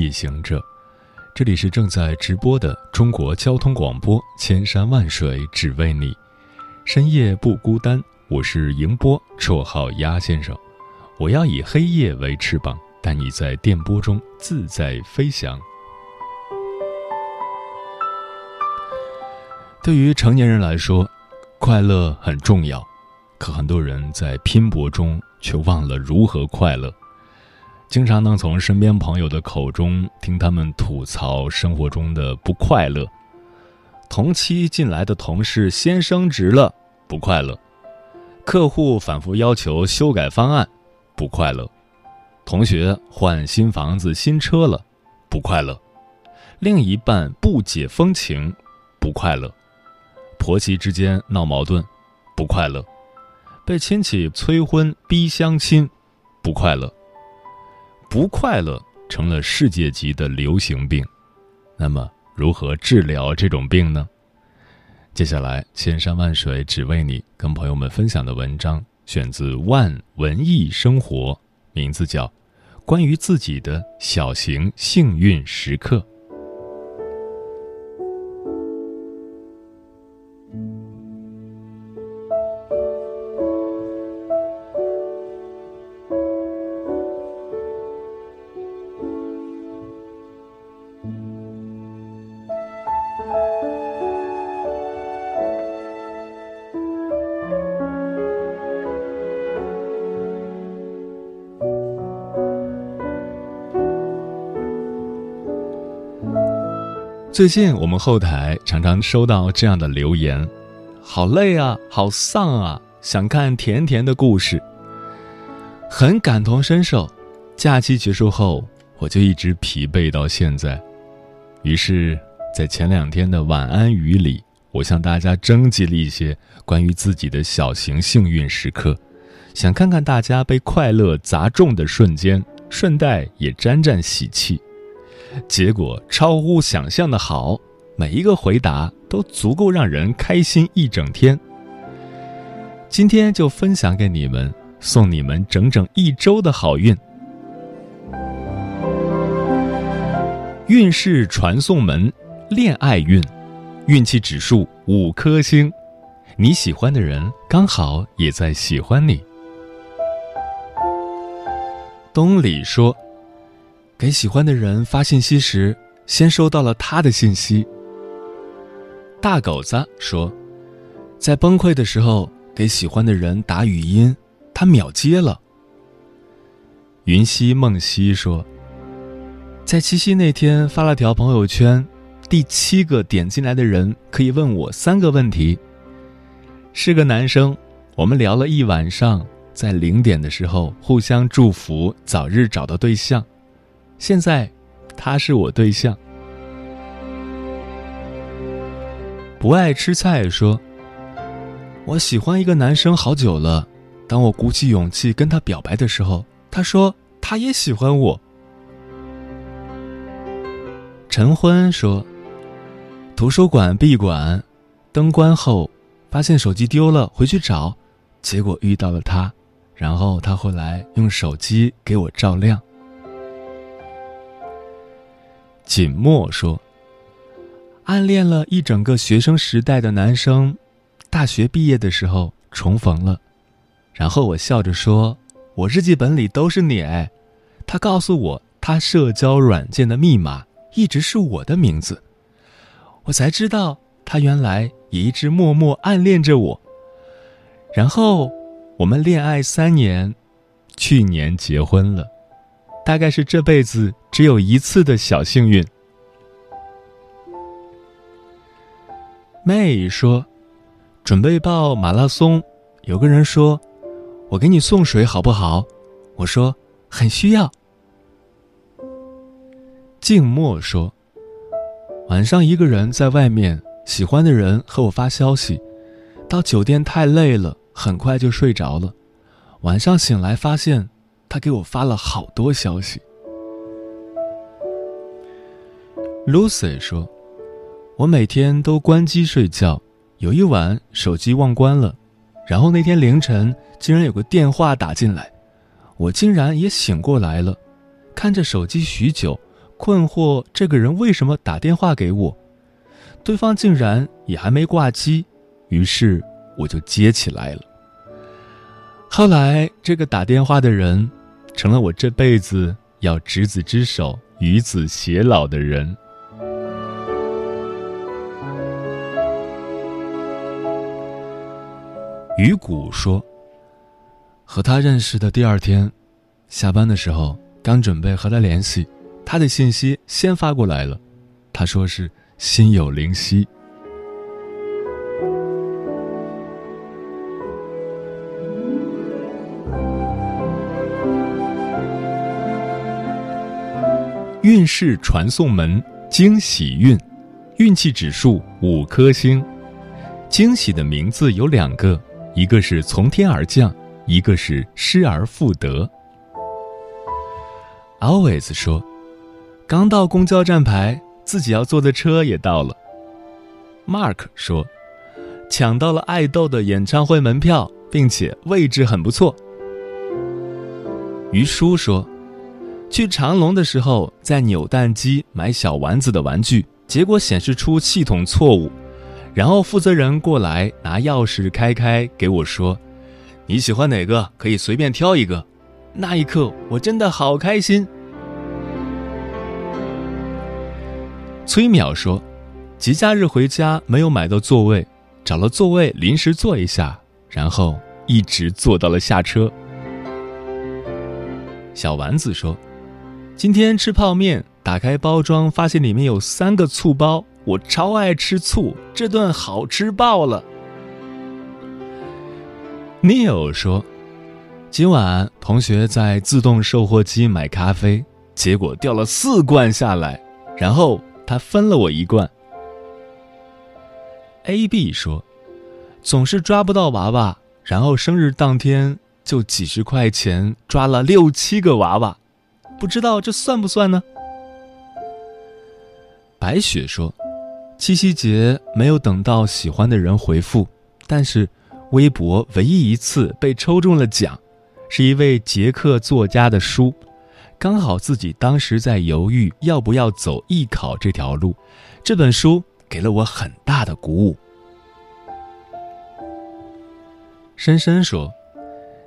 夜行者，这里是正在直播的中国交通广播，千山万水只为你，深夜不孤单。我是迎波，绰号鸭先生。我要以黑夜为翅膀，带你在电波中自在飞翔。对于成年人来说，快乐很重要，可很多人在拼搏中却忘了如何快乐。经常能从身边朋友的口中听他们吐槽生活中的不快乐：同期进来的同事先升职了，不快乐；客户反复要求修改方案，不快乐；同学换新房子、新车了，不快乐；另一半不解风情，不快乐；婆媳之间闹矛盾，不快乐；被亲戚催婚逼相亲，不快乐。不快乐成了世界级的流行病，那么如何治疗这种病呢？接下来，千山万水只为你，跟朋友们分享的文章选自《万文艺生活》，名字叫《关于自己的小型幸运时刻》。最近我们后台常常收到这样的留言：“好累啊，好丧啊，想看甜甜的故事。”很感同身受。假期结束后，我就一直疲惫到现在。于是，在前两天的晚安语里，我向大家征集了一些关于自己的小型幸运时刻，想看看大家被快乐砸中的瞬间，顺带也沾沾喜气。结果超乎想象的好，每一个回答都足够让人开心一整天。今天就分享给你们，送你们整整一周的好运。运势传送门，恋爱运，运气指数五颗星，你喜欢的人刚好也在喜欢你。东里说。给喜欢的人发信息时，先收到了他的信息。大狗子说，在崩溃的时候给喜欢的人打语音，他秒接了。云溪梦溪说，在七夕那天发了条朋友圈，第七个点进来的人可以问我三个问题。是个男生，我们聊了一晚上，在零点的时候互相祝福早日找到对象。现在，他是我对象。不爱吃菜说：“我喜欢一个男生好久了，当我鼓起勇气跟他表白的时候，他说他也喜欢我。”陈欢说：“图书馆闭馆，灯关后，发现手机丢了，回去找，结果遇到了他，然后他后来用手机给我照亮。”锦墨说：“暗恋了一整个学生时代的男生，大学毕业的时候重逢了，然后我笑着说：‘我日记本里都是你。’哎，他告诉我，他社交软件的密码一直是我的名字，我才知道他原来也一直默默暗恋着我。然后我们恋爱三年，去年结婚了。”大概是这辈子只有一次的小幸运。妹说：“准备报马拉松，有个人说，我给你送水好不好？”我说：“很需要。静默说：“晚上一个人在外面，喜欢的人和我发消息，到酒店太累了，很快就睡着了。晚上醒来发现，他给我发了好多消息。” Lucy 说：“我每天都关机睡觉，有一晚手机忘关了，然后那天凌晨竟然有个电话打进来，我竟然也醒过来了，看着手机许久。”困惑，这个人为什么打电话给我？对方竟然也还没挂机，于是我就接起来了。后来，这个打电话的人，成了我这辈子要执子之手，与子偕老的人。鱼骨说：“和他认识的第二天，下班的时候，刚准备和他联系。”他的信息先发过来了，他说是心有灵犀。运势传送门，惊喜运，运气指数五颗星。惊喜的名字有两个，一个是从天而降，一个是失而复得。Always 说。刚到公交站牌，自己要坐的车也到了。Mark 说，抢到了爱豆的演唱会门票，并且位置很不错。于叔说，去长隆的时候在扭蛋机买小丸子的玩具，结果显示出系统错误，然后负责人过来拿钥匙开开，给我说：“你喜欢哪个可以随便挑一个。”那一刻我真的好开心。崔淼说：“节假日回家没有买到座位，找了座位临时坐一下，然后一直坐到了下车。”小丸子说：“今天吃泡面，打开包装发现里面有三个醋包，我超爱吃醋，这顿好吃爆了。”Neil 说：“今晚同学在自动售货机买咖啡，结果掉了四罐下来，然后。”他分了我一罐。A B 说：“总是抓不到娃娃，然后生日当天就几十块钱抓了六七个娃娃，不知道这算不算呢？”白雪说：“七夕节没有等到喜欢的人回复，但是微博唯一一次被抽中了奖，是一位捷克作家的书。”刚好自己当时在犹豫要不要走艺考这条路，这本书给了我很大的鼓舞。深深说：“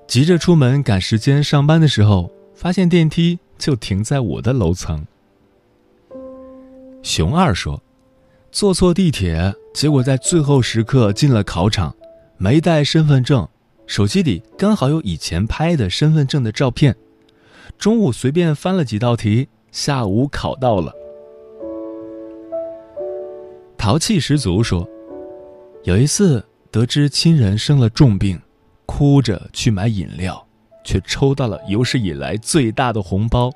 急着出门赶时间上班的时候，发现电梯就停在我的楼层。”熊二说：“坐错地铁，结果在最后时刻进了考场，没带身份证，手机里刚好有以前拍的身份证的照片。”中午随便翻了几道题，下午考到了。淘气十足说：“有一次得知亲人生了重病，哭着去买饮料，却抽到了有史以来最大的红包，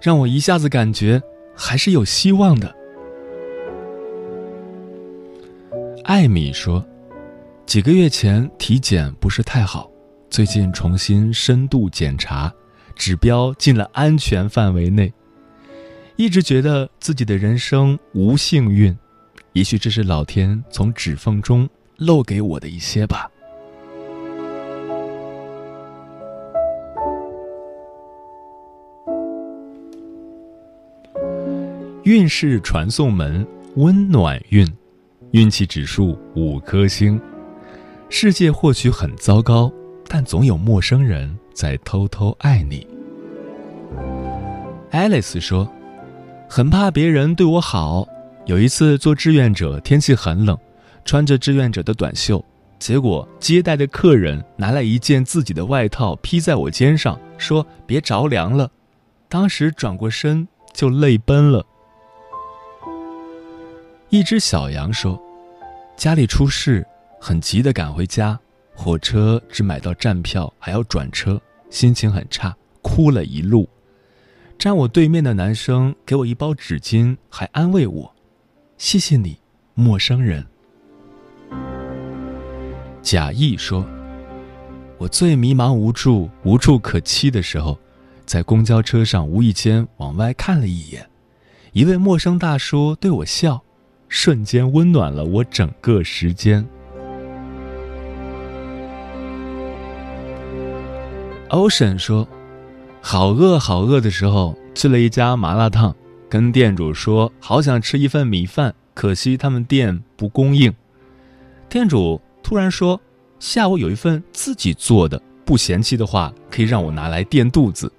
让我一下子感觉还是有希望的。”艾米说：“几个月前体检不是太好，最近重新深度检查。”指标进了安全范围内，一直觉得自己的人生无幸运，也许这是老天从指缝中漏给我的一些吧。运势传送门，温暖运，运气指数五颗星。世界或许很糟糕，但总有陌生人。在偷偷爱你。爱丽丝说：“很怕别人对我好。有一次做志愿者，天气很冷，穿着志愿者的短袖，结果接待的客人拿来一件自己的外套披在我肩上，说别着凉了。当时转过身就泪奔了。”一只小羊说：“家里出事，很急的赶回家。”火车只买到站票，还要转车，心情很差，哭了一路。站我对面的男生给我一包纸巾，还安慰我：“谢谢你，陌生人。”贾意说：“我最迷茫无助、无处可栖的时候，在公交车上无意间往外看了一眼，一位陌生大叔对我笑，瞬间温暖了我整个时间。” Ocean 说：“好饿好饿的时候，去了一家麻辣烫，跟店主说好想吃一份米饭，可惜他们店不供应。店主突然说，下午有一份自己做的，不嫌弃的话可以让我拿来垫肚子。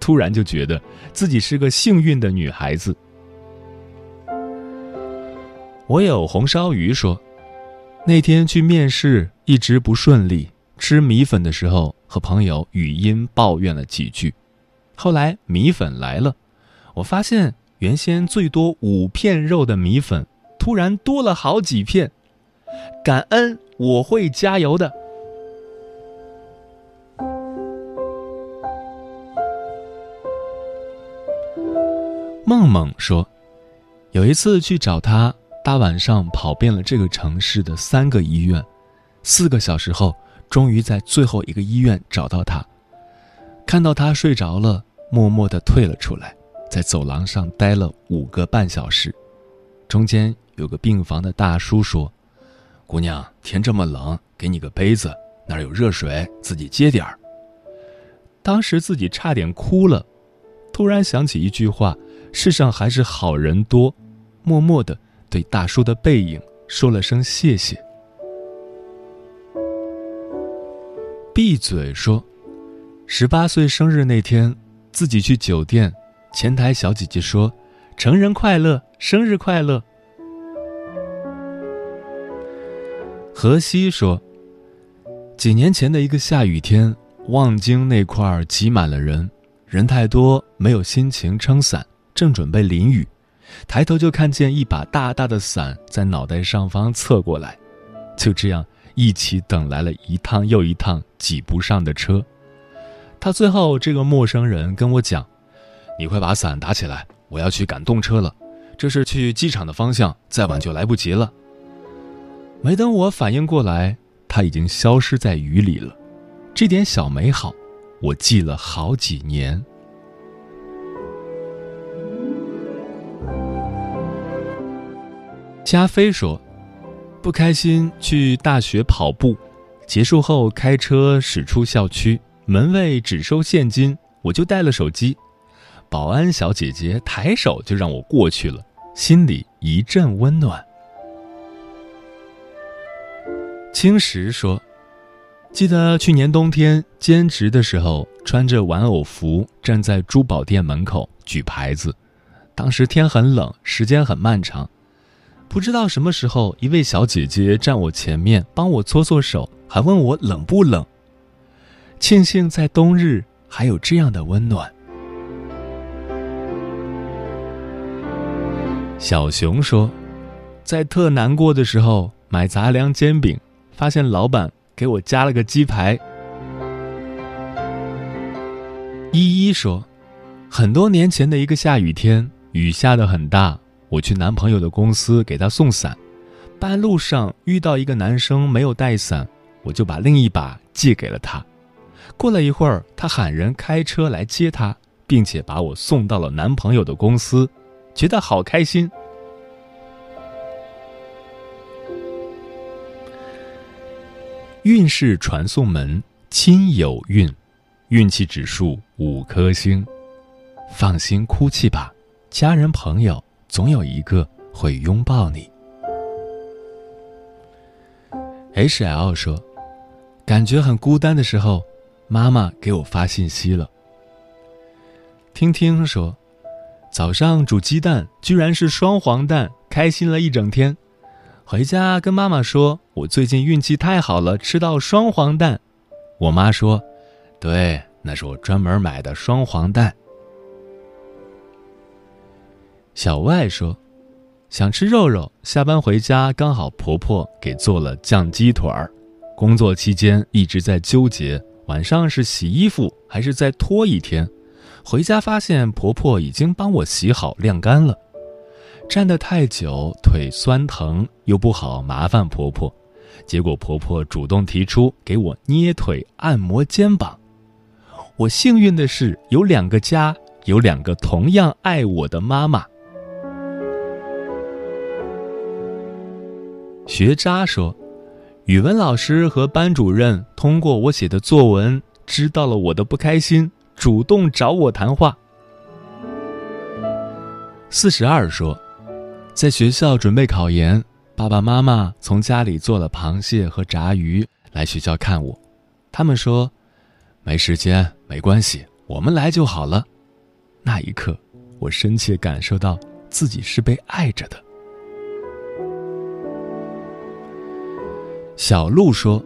突然就觉得自己是个幸运的女孩子。”我有红烧鱼说：“那天去面试一直不顺利，吃米粉的时候。”和朋友语音抱怨了几句，后来米粉来了，我发现原先最多五片肉的米粉突然多了好几片，感恩我会加油的。梦梦说，有一次去找他，大晚上跑遍了这个城市的三个医院，四个小时后。终于在最后一个医院找到他，看到他睡着了，默默地退了出来，在走廊上待了五个半小时。中间有个病房的大叔说：“姑娘，天这么冷，给你个杯子，那儿有热水，自己接点儿。”当时自己差点哭了，突然想起一句话：“世上还是好人多。”默默地对大叔的背影说了声谢谢。闭嘴说，十八岁生日那天，自己去酒店，前台小姐姐说：“成人快乐，生日快乐。”何西说，几年前的一个下雨天，望京那块儿挤满了人，人太多，没有心情撑伞，正准备淋雨，抬头就看见一把大大的伞在脑袋上方侧过来，就这样。一起等来了一趟又一趟挤不上的车，他最后这个陌生人跟我讲：“你快把伞打起来，我要去赶动车了，这是去机场的方向，再晚就来不及了。”没等我反应过来，他已经消失在雨里了。这点小美好，我记了好几年。加菲说。不开心去大学跑步，结束后开车驶出校区，门卫只收现金，我就带了手机。保安小姐姐抬手就让我过去了，心里一阵温暖。青石说：“记得去年冬天兼职的时候，穿着玩偶服站在珠宝店门口举牌子，当时天很冷，时间很漫长。”不知道什么时候，一位小姐姐站我前面，帮我搓搓手，还问我冷不冷。庆幸在冬日还有这样的温暖。小熊说，在特难过的时候买杂粮煎饼，发现老板给我加了个鸡排。依依说，很多年前的一个下雨天，雨下的很大。我去男朋友的公司给他送伞，半路上遇到一个男生没有带伞，我就把另一把借给了他。过了一会儿，他喊人开车来接他，并且把我送到了男朋友的公司，觉得好开心。运势传送门，亲友运，运气指数五颗星，放心哭泣吧，家人朋友。总有一个会拥抱你。H L 说：“感觉很孤单的时候，妈妈给我发信息了。”听听说：“早上煮鸡蛋，居然是双黄蛋，开心了一整天。回家跟妈妈说，我最近运气太好了，吃到双黄蛋。我妈说：‘对，那是我专门买的双黄蛋。’”小外说：“想吃肉肉，下班回家刚好婆婆给做了酱鸡腿儿。工作期间一直在纠结，晚上是洗衣服还是再拖一天？回家发现婆婆已经帮我洗好晾干了。站得太久，腿酸疼，又不好麻烦婆婆，结果婆婆主动提出给我捏腿、按摩肩膀。我幸运的是有两个家，有两个同样爱我的妈妈。学渣说，语文老师和班主任通过我写的作文知道了我的不开心，主动找我谈话。四十二说。在学校准备考研，爸爸妈妈从家里做了螃蟹和炸鱼来学校看我。他们说：“没时间，没关系，我们来就好了。”那一刻，我深切感受到自己是被爱着的。小鹿说：“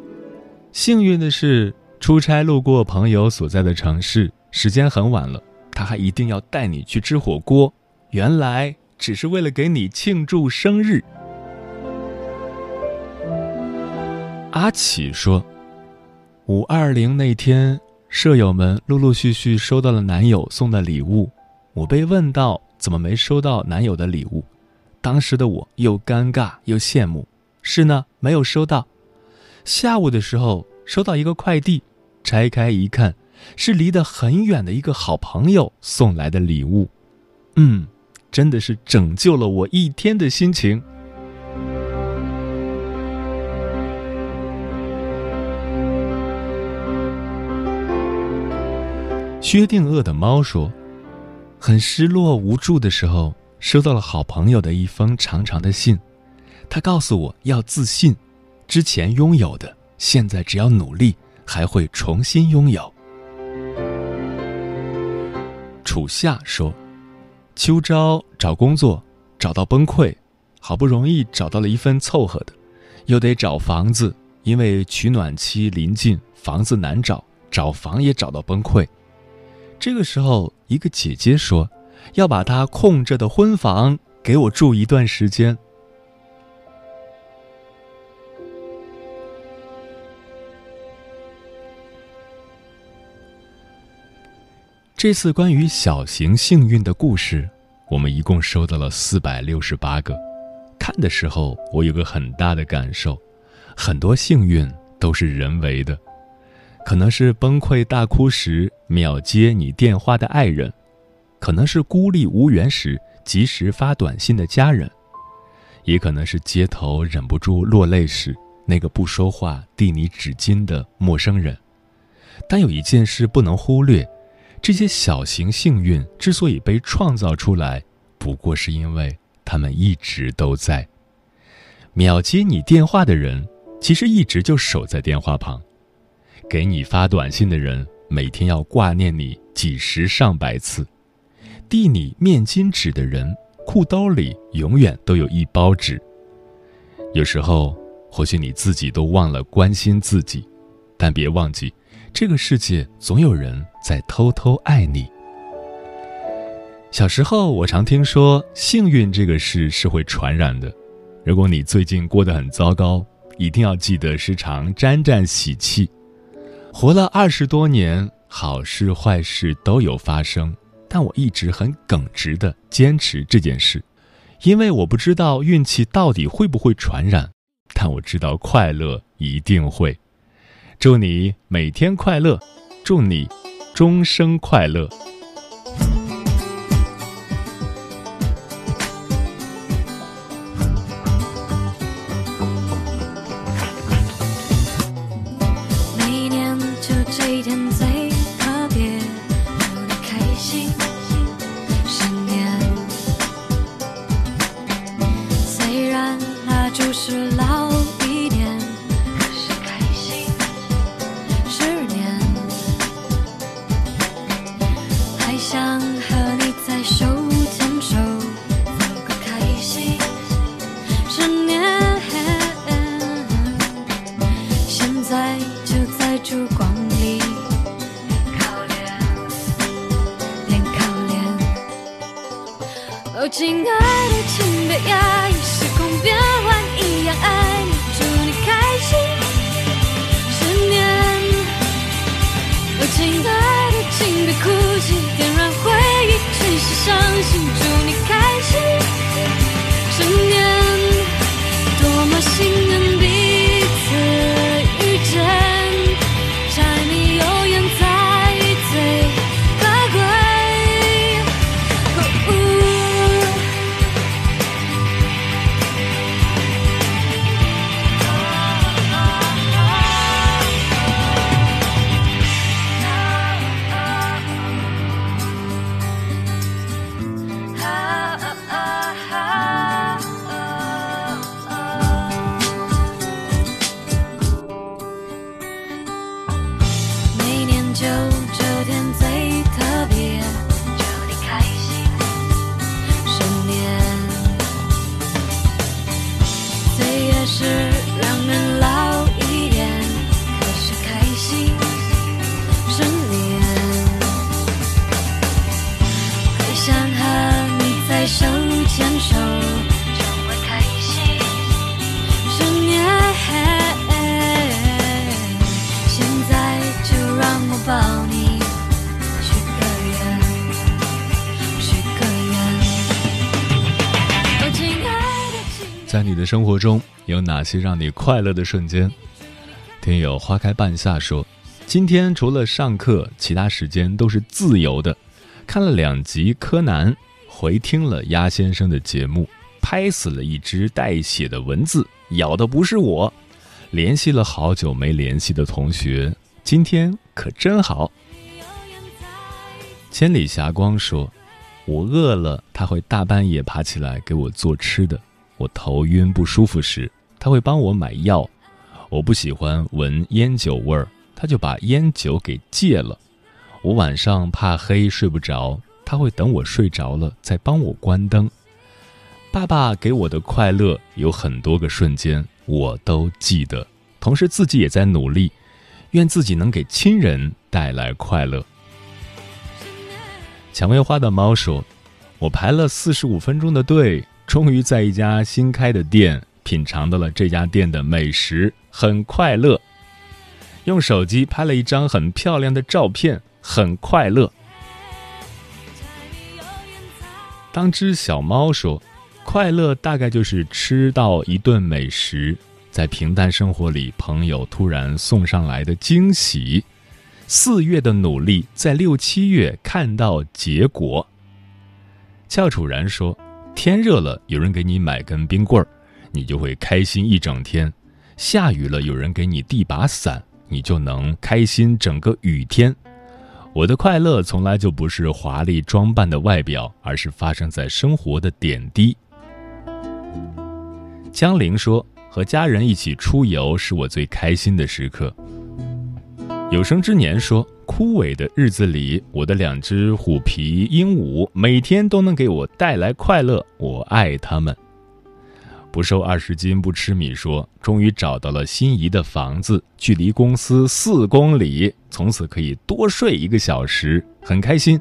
幸运的是，出差路过朋友所在的城市，时间很晚了，他还一定要带你去吃火锅。原来。”只是为了给你庆祝生日。阿启说：“五二零那天，舍友们陆陆续续收到了男友送的礼物。我被问到怎么没收到男友的礼物，当时的我又尴尬又羡慕。是呢，没有收到。下午的时候收到一个快递，拆开一看，是离得很远的一个好朋友送来的礼物。嗯。”真的是拯救了我一天的心情。薛定谔的猫说：“很失落无助的时候，收到了好朋友的一封长长的信，他告诉我要自信，之前拥有的，现在只要努力，还会重新拥有。”楚夏说。秋招找工作，找到崩溃，好不容易找到了一份凑合的，又得找房子，因为取暖期临近，房子难找，找房也找到崩溃。这个时候，一个姐姐说，要把她空着的婚房给我住一段时间。这次关于小型幸运的故事，我们一共收到了四百六十八个。看的时候，我有个很大的感受：很多幸运都是人为的，可能是崩溃大哭时秒接你电话的爱人，可能是孤立无援时及时发短信的家人，也可能是街头忍不住落泪时那个不说话递你纸巾的陌生人。但有一件事不能忽略。这些小型幸运之所以被创造出来，不过是因为他们一直都在。秒接你电话的人，其实一直就守在电话旁；给你发短信的人，每天要挂念你几十上百次；递你面巾纸的人，裤兜里永远都有一包纸。有时候，或许你自己都忘了关心自己，但别忘记。这个世界总有人在偷偷爱你。小时候，我常听说幸运这个事是会传染的。如果你最近过得很糟糕，一定要记得时常沾沾喜气。活了二十多年，好事坏事都有发生，但我一直很耿直的坚持这件事，因为我不知道运气到底会不会传染，但我知道快乐一定会。祝你每天快乐，祝你终生快乐。生活中有哪些让你快乐的瞬间？听友花开半夏说，今天除了上课，其他时间都是自由的。看了两集《柯南》，回听了鸭先生的节目，拍死了一只带血的蚊子，咬的不是我。联系了好久没联系的同学，今天可真好。千里霞光说：“我饿了，他会大半夜爬起来给我做吃的。我头晕不舒服时，他会帮我买药。我不喜欢闻烟酒味儿，他就把烟酒给戒了。我晚上怕黑睡不着，他会等我睡着了再帮我关灯。爸爸给我的快乐有很多个瞬间，我都记得，同时自己也在努力，愿自己能给亲人带来快乐。”蔷薇花的猫说：“我排了四十五分钟的队，终于在一家新开的店品尝到了这家店的美食，很快乐。用手机拍了一张很漂亮的照片，很快乐。”当只小猫说：“快乐大概就是吃到一顿美食，在平淡生活里，朋友突然送上来的惊喜。”四月的努力，在六七月看到结果。翘楚然说：“天热了，有人给你买根冰棍儿，你就会开心一整天；下雨了，有人给你递把伞，你就能开心整个雨天。”我的快乐从来就不是华丽装扮的外表，而是发生在生活的点滴。江玲说：“和家人一起出游是我最开心的时刻。”有生之年说：“枯萎的日子里，我的两只虎皮鹦鹉每天都能给我带来快乐，我爱它们。”不瘦二十斤不吃米说：“终于找到了心仪的房子，距离公司四公里，从此可以多睡一个小时，很开心。”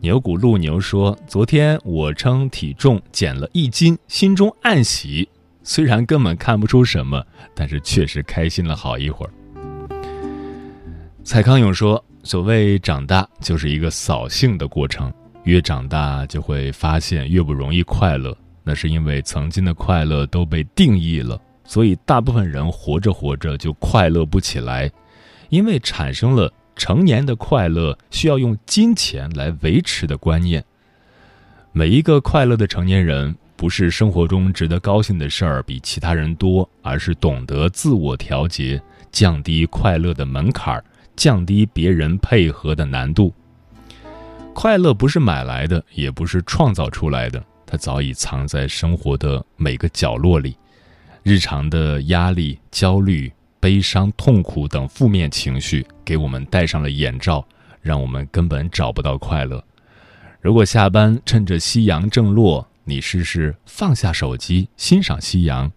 牛骨鹿牛说：“昨天我称体重减了一斤，心中暗喜，虽然根本看不出什么，但是确实开心了好一会儿。”蔡康永说：“所谓长大，就是一个扫兴的过程。越长大，就会发现越不容易快乐。那是因为曾经的快乐都被定义了，所以大部分人活着活着就快乐不起来，因为产生了成年的快乐需要用金钱来维持的观念。每一个快乐的成年人，不是生活中值得高兴的事儿比其他人多，而是懂得自我调节，降低快乐的门槛儿。”降低别人配合的难度。快乐不是买来的，也不是创造出来的，它早已藏在生活的每个角落里。日常的压力、焦虑、悲伤、痛苦等负面情绪给我们戴上了眼罩，让我们根本找不到快乐。如果下班趁着夕阳正落，你试试放下手机，欣赏夕阳；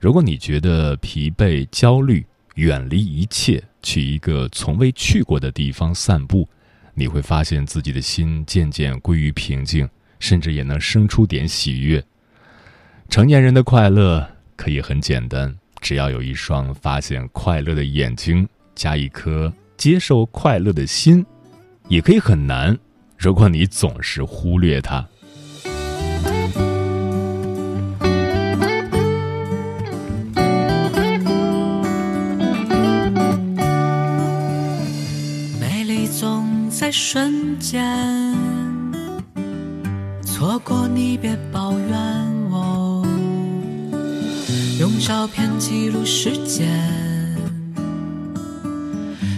如果你觉得疲惫、焦虑，远离一切。去一个从未去过的地方散步，你会发现自己的心渐渐归于平静，甚至也能生出点喜悦。成年人的快乐可以很简单，只要有一双发现快乐的眼睛，加一颗接受快乐的心，也可以很难。如果你总是忽略它。瞬间，错过你别抱怨我。用照片记录时间，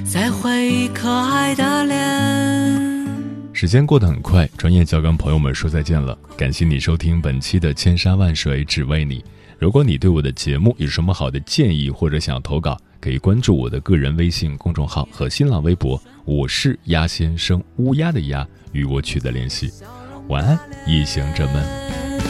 再回忆可爱的脸。时间过得很快，转眼就要跟朋友们说再见了。感谢你收听本期的《千山万水只为你》。如果你对我的节目有什么好的建议或者想投稿，可以关注我的个人微信公众号和新浪微博，我是鸭先生，乌鸦的鸭，与我取得联系。晚安，异行者们。